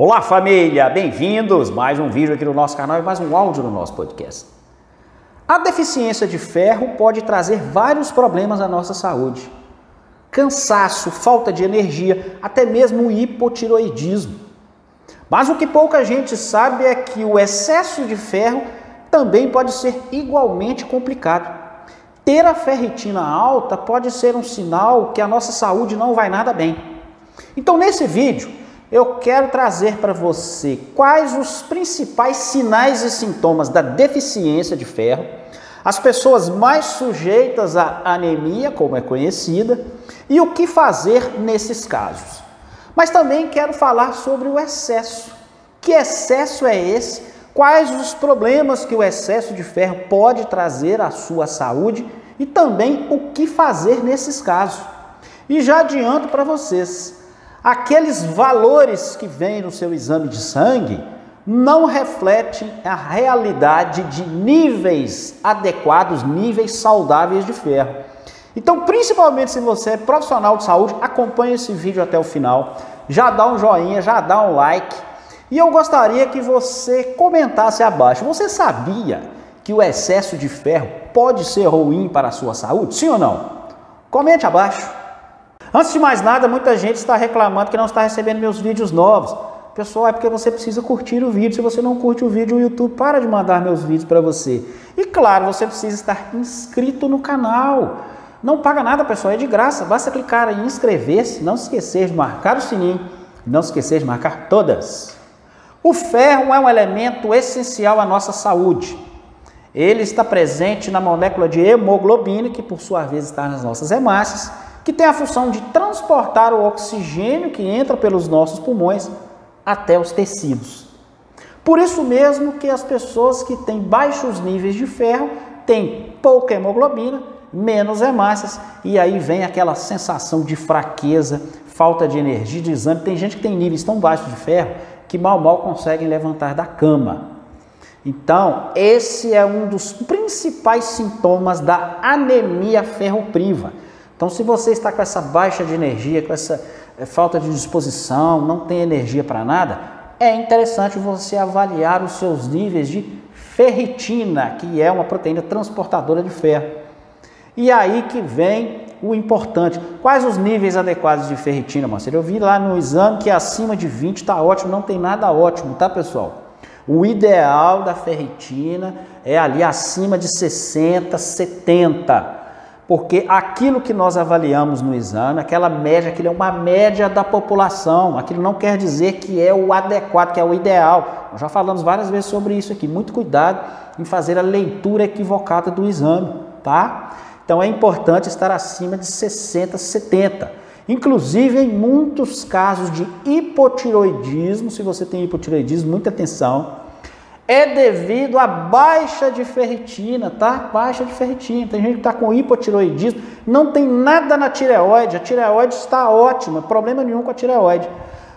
Olá família, bem-vindos! Mais um vídeo aqui no nosso canal e mais um áudio no nosso podcast. A deficiência de ferro pode trazer vários problemas à nossa saúde. Cansaço, falta de energia, até mesmo hipotiroidismo. Mas o que pouca gente sabe é que o excesso de ferro também pode ser igualmente complicado. Ter a ferritina alta pode ser um sinal que a nossa saúde não vai nada bem. Então, nesse vídeo, eu quero trazer para você quais os principais sinais e sintomas da deficiência de ferro, as pessoas mais sujeitas à anemia, como é conhecida, e o que fazer nesses casos. Mas também quero falar sobre o excesso. Que excesso é esse? Quais os problemas que o excesso de ferro pode trazer à sua saúde e também o que fazer nesses casos. E já adianto para vocês, aqueles valores que vêm no seu exame de sangue não refletem a realidade de níveis adequados, níveis saudáveis de ferro. Então, principalmente se você é profissional de saúde, acompanhe esse vídeo até o final, já dá um joinha, já dá um like. E eu gostaria que você comentasse abaixo. Você sabia que o excesso de ferro pode ser ruim para a sua saúde? Sim ou não? Comente abaixo. Antes de mais nada, muita gente está reclamando que não está recebendo meus vídeos novos. Pessoal, é porque você precisa curtir o vídeo. Se você não curte o vídeo, o YouTube para de mandar meus vídeos para você. E claro, você precisa estar inscrito no canal. Não paga nada, pessoal, é de graça. Basta clicar em inscrever-se, não se esquecer de marcar o sininho, não esquecer de marcar todas. O ferro é um elemento essencial à nossa saúde. Ele está presente na molécula de hemoglobina, que por sua vez está nas nossas hemácias que tem a função de transportar o oxigênio que entra pelos nossos pulmões até os tecidos. Por isso mesmo que as pessoas que têm baixos níveis de ferro têm pouca hemoglobina, menos hemácias, e aí vem aquela sensação de fraqueza, falta de energia, de exame. Tem gente que tem níveis tão baixos de ferro que mal mal conseguem levantar da cama. Então, esse é um dos principais sintomas da anemia ferropriva. Então, se você está com essa baixa de energia, com essa eh, falta de disposição, não tem energia para nada, é interessante você avaliar os seus níveis de ferritina, que é uma proteína transportadora de ferro. E aí que vem o importante. Quais os níveis adequados de ferritina, Marcelo? Eu vi lá no exame que acima de 20 está ótimo, não tem nada ótimo, tá, pessoal? O ideal da ferritina é ali acima de 60, 70 porque aquilo que nós avaliamos no exame, aquela média, aquilo é uma média da população, aquilo não quer dizer que é o adequado, que é o ideal. Nós já falamos várias vezes sobre isso aqui. Muito cuidado em fazer a leitura equivocada do exame, tá? Então é importante estar acima de 60, 70. Inclusive em muitos casos de hipotiroidismo, se você tem hipotiroidismo, muita atenção, é devido à baixa de ferritina, tá? Baixa de ferritina. Tem gente que está com hipotiroidismo, não tem nada na tireoide, a tireoide está ótima, problema nenhum com a tireoide.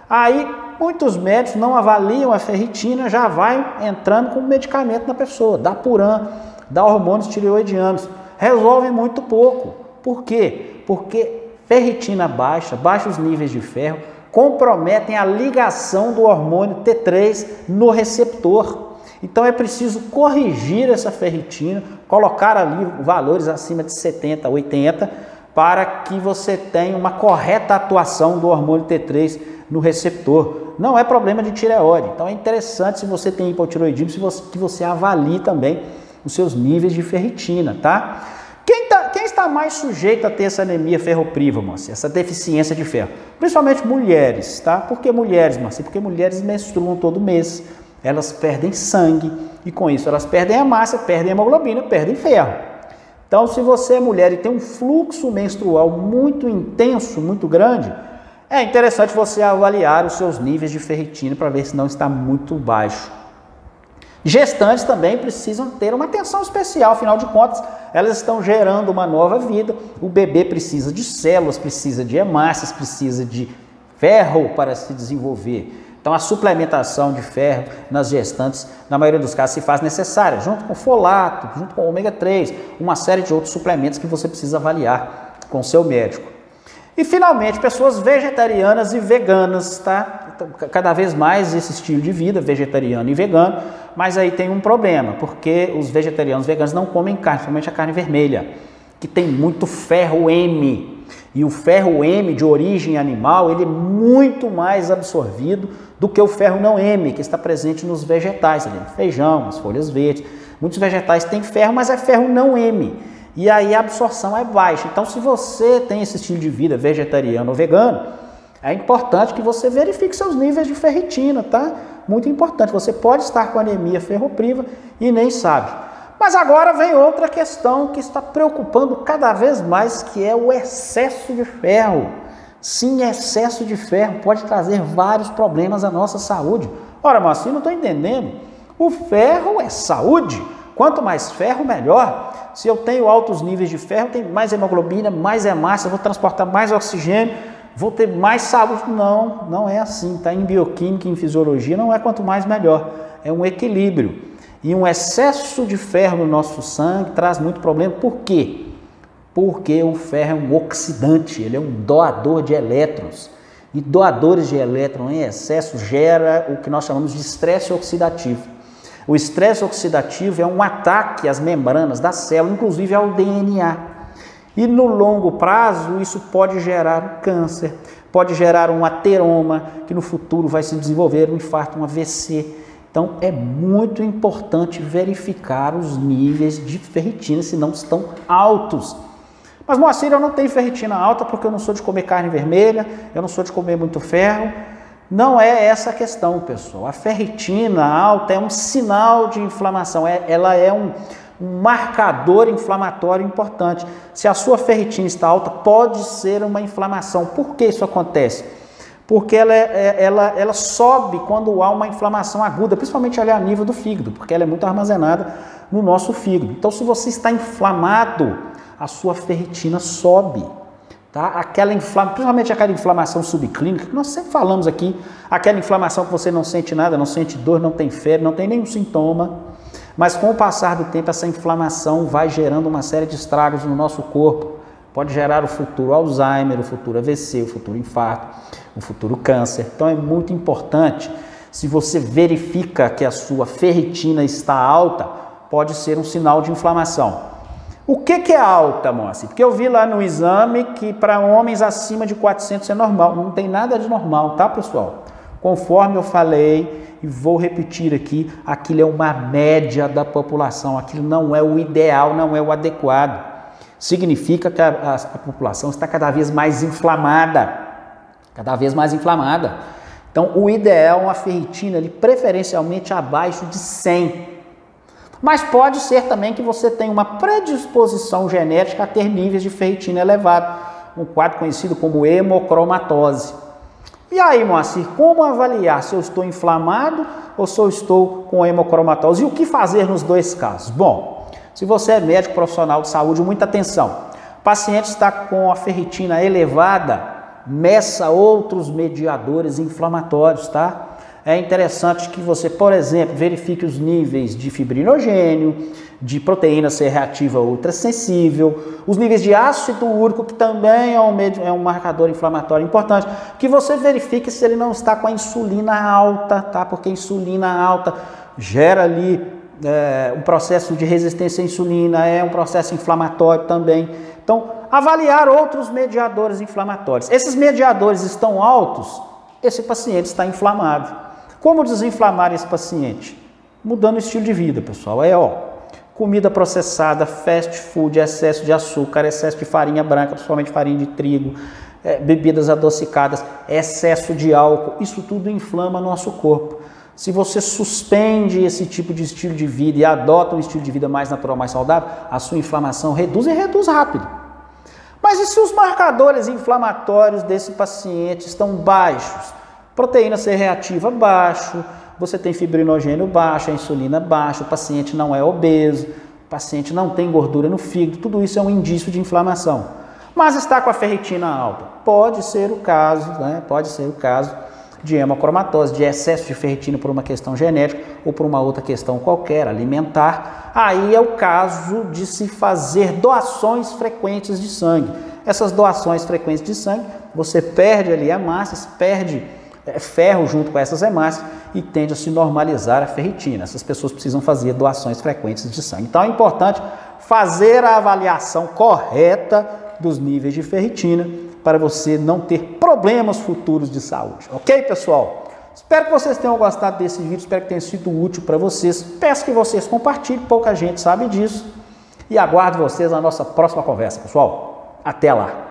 Aí muitos médicos não avaliam a ferritina, já vai entrando com medicamento na pessoa, dá puran, dá hormônios tireoidianos. Resolve muito pouco. Por quê? Porque ferritina baixa, baixos níveis de ferro, comprometem a ligação do hormônio T3 no receptor. Então é preciso corrigir essa ferritina, colocar ali valores acima de 70, 80, para que você tenha uma correta atuação do hormônio T3 no receptor. Não é problema de tireoide. Então é interessante se você tem hipotiroidismo, que você avalie também os seus níveis de ferritina, tá? Quem, tá, quem está mais sujeito a ter essa anemia ferropriva, Márcia, essa deficiência de ferro? Principalmente mulheres, tá? Por que mulheres, Márcia? Porque mulheres menstruam todo mês, elas perdem sangue e com isso elas perdem a massa, perdem a hemoglobina, perdem ferro. Então, se você é mulher e tem um fluxo menstrual muito intenso, muito grande, é interessante você avaliar os seus níveis de ferritina para ver se não está muito baixo. Gestantes também precisam ter uma atenção especial, afinal de contas, elas estão gerando uma nova vida. O bebê precisa de células, precisa de hemácias, precisa de ferro para se desenvolver. Então, a suplementação de ferro nas gestantes, na maioria dos casos, se faz necessária, junto com folato, junto com ômega 3, uma série de outros suplementos que você precisa avaliar com o seu médico. E finalmente, pessoas vegetarianas e veganas, tá? Cada vez mais esse estilo de vida, vegetariano e vegano, mas aí tem um problema, porque os vegetarianos e veganos não comem carne, principalmente a carne vermelha, que tem muito ferro M. E o ferro M de origem animal, ele é muito mais absorvido do que o ferro não M, que está presente nos vegetais, ali, feijão, nas folhas verdes. Muitos vegetais têm ferro, mas é ferro não M e aí a absorção é baixa. Então, se você tem esse estilo de vida vegetariano ou vegano, é importante que você verifique seus níveis de ferritina, tá? Muito importante. Você pode estar com anemia ferropriva e nem sabe. Mas agora vem outra questão que está preocupando cada vez mais, que é o excesso de ferro. Sim, excesso de ferro pode trazer vários problemas à nossa saúde. Ora, mas assim não estou entendendo. O ferro é saúde. Quanto mais ferro, melhor. Se eu tenho altos níveis de ferro, tem mais hemoglobina, mais hemácia, vou transportar mais oxigênio, vou ter mais saúde. Não, não é assim. Tá em bioquímica, em fisiologia, não é quanto mais melhor. É um equilíbrio. E um excesso de ferro no nosso sangue traz muito problema. Por quê? Porque o ferro é um oxidante, ele é um doador de elétrons. E doadores de elétrons em excesso gera o que nós chamamos de estresse oxidativo. O estresse oxidativo é um ataque às membranas da célula, inclusive ao DNA. E no longo prazo, isso pode gerar câncer, pode gerar um ateroma, que no futuro vai se desenvolver um infarto, um AVC. Então é muito importante verificar os níveis de ferritina, se não estão altos. Mas Moacir, eu não tenho ferritina alta porque eu não sou de comer carne vermelha, eu não sou de comer muito ferro. Não é essa a questão, pessoal. A ferritina alta é um sinal de inflamação, é, ela é um, um marcador inflamatório importante. Se a sua ferritina está alta, pode ser uma inflamação. Por que isso acontece? Porque ela, é, é ela, ela sobe quando há uma inflamação aguda, principalmente ali a nível do fígado, porque ela é muito armazenada no nosso fígado. Então, se você está inflamado, a sua ferritina sobe. Tá? Aquela inflamação, principalmente aquela inflamação subclínica, que nós sempre falamos aqui, aquela inflamação que você não sente nada, não sente dor, não tem febre, não tem nenhum sintoma, mas com o passar do tempo essa inflamação vai gerando uma série de estragos no nosso corpo. Pode gerar o futuro Alzheimer, o futuro AVC, o futuro infarto, o futuro câncer. Então é muito importante, se você verifica que a sua ferritina está alta, pode ser um sinal de inflamação. O que, que é alta, moça? Porque eu vi lá no exame que para homens acima de 400 é normal. Não tem nada de normal, tá, pessoal? Conforme eu falei e vou repetir aqui, aquilo é uma média da população, aquilo não é o ideal, não é o adequado. Significa que a, a, a população está cada vez mais inflamada, cada vez mais inflamada. Então, o ideal é uma ferritina ali, preferencialmente abaixo de 100 mas pode ser também que você tenha uma predisposição genética a ter níveis de ferritina elevado, um quadro conhecido como hemocromatose. E aí, Moacir, como avaliar se eu estou inflamado ou se eu estou com hemocromatose? E o que fazer nos dois casos? Bom, se você é médico profissional de saúde, muita atenção. O paciente está com a ferritina elevada, meça outros mediadores inflamatórios, tá? é interessante que você, por exemplo, verifique os níveis de fibrinogênio, de proteína C reativa ultrassensível, os níveis de ácido úrico, que também é um, é um marcador inflamatório importante, que você verifique se ele não está com a insulina alta, tá? Porque a insulina alta gera ali é, um processo de resistência à insulina, é um processo inflamatório também. Então, avaliar outros mediadores inflamatórios. Esses mediadores estão altos, esse paciente está inflamado. Como desinflamar esse paciente? Mudando o estilo de vida, pessoal. É ó, comida processada, fast food, excesso de açúcar, excesso de farinha branca, principalmente farinha de trigo, é, bebidas adocicadas, excesso de álcool, isso tudo inflama nosso corpo. Se você suspende esse tipo de estilo de vida e adota um estilo de vida mais natural, mais saudável, a sua inflamação reduz e reduz rápido. Mas e se os marcadores inflamatórios desse paciente estão baixos? Proteína C reativa baixo, você tem fibrinogênio baixo, a insulina baixa, o paciente não é obeso, o paciente não tem gordura no fígado, tudo isso é um indício de inflamação. Mas está com a ferritina alta? Pode ser o caso, né? Pode ser o caso de hemocromatose, de excesso de ferritina por uma questão genética ou por uma outra questão qualquer, alimentar. Aí é o caso de se fazer doações frequentes de sangue. essas doações frequentes de sangue, você perde ali hemácias, perde é, ferro junto com essas hemácias e tende a se normalizar a ferritina. Essas pessoas precisam fazer doações frequentes de sangue. Então é importante fazer a avaliação correta dos níveis de ferritina para você não ter problemas futuros de saúde. Ok, pessoal? Espero que vocês tenham gostado desse vídeo, espero que tenha sido útil para vocês. Peço que vocês compartilhem, pouca gente sabe disso. E aguardo vocês na nossa próxima conversa, pessoal. Até lá!